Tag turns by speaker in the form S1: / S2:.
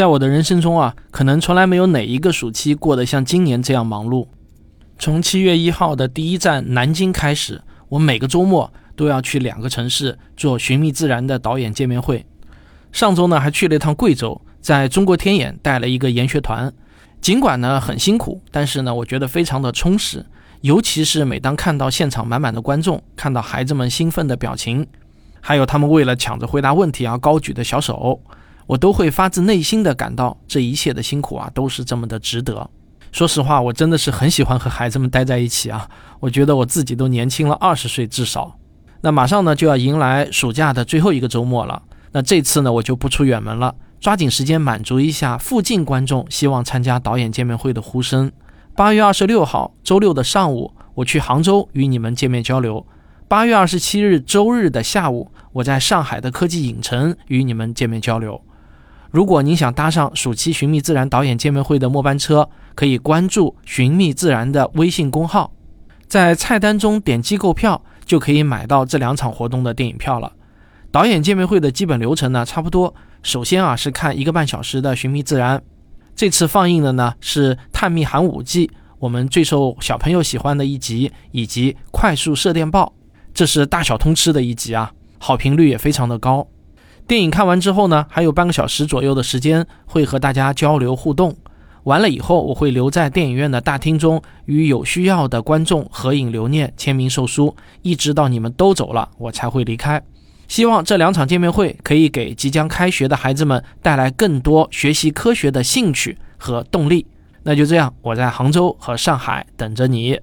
S1: 在我的人生中啊，可能从来没有哪一个暑期过得像今年这样忙碌。从七月一号的第一站南京开始，我每个周末都要去两个城市做《寻觅自然》的导演见面会。上周呢，还去了一趟贵州，在中国天眼带了一个研学团。尽管呢很辛苦，但是呢，我觉得非常的充实。尤其是每当看到现场满满的观众，看到孩子们兴奋的表情，还有他们为了抢着回答问题而高举的小手，我都会发自内心的感到这一切的辛苦啊，都是这么的值得。说实话，我真的是很喜欢和孩子们待在一起啊，我觉得我自己都年轻了二十岁至少。那马上呢就要迎来暑假的最后一个周末了，那这次呢我就不出远门了，抓紧时间满足一下附近观众希望参加导演见面会的呼声。八月二十六号周六的上午，我去杭州与你们见面交流。八月二十七日周日的下午，我在上海的科技影城与你们见面交流。如果您想搭上暑期寻觅自然导演见面会的末班车，可以关注寻觅自然的微信公号，在菜单中点击购票，就可以买到这两场活动的电影票了。导演见面会的基本流程呢，差不多。首先啊，是看一个半小时的寻觅自然。这次放映的呢是《探秘寒武纪》，我们最受小朋友喜欢的一集，以及《快速射电报》，这是大小通吃的一集啊，好评率也非常的高。电影看完之后呢，还有半个小时左右的时间会和大家交流互动。完了以后，我会留在电影院的大厅中，与有需要的观众合影留念、签名售书，一直到你们都走了，我才会离开。希望这两场见面会可以给即将开学的孩子们带来更多学习科学的兴趣和动力。那就这样，我在杭州和上海等着你。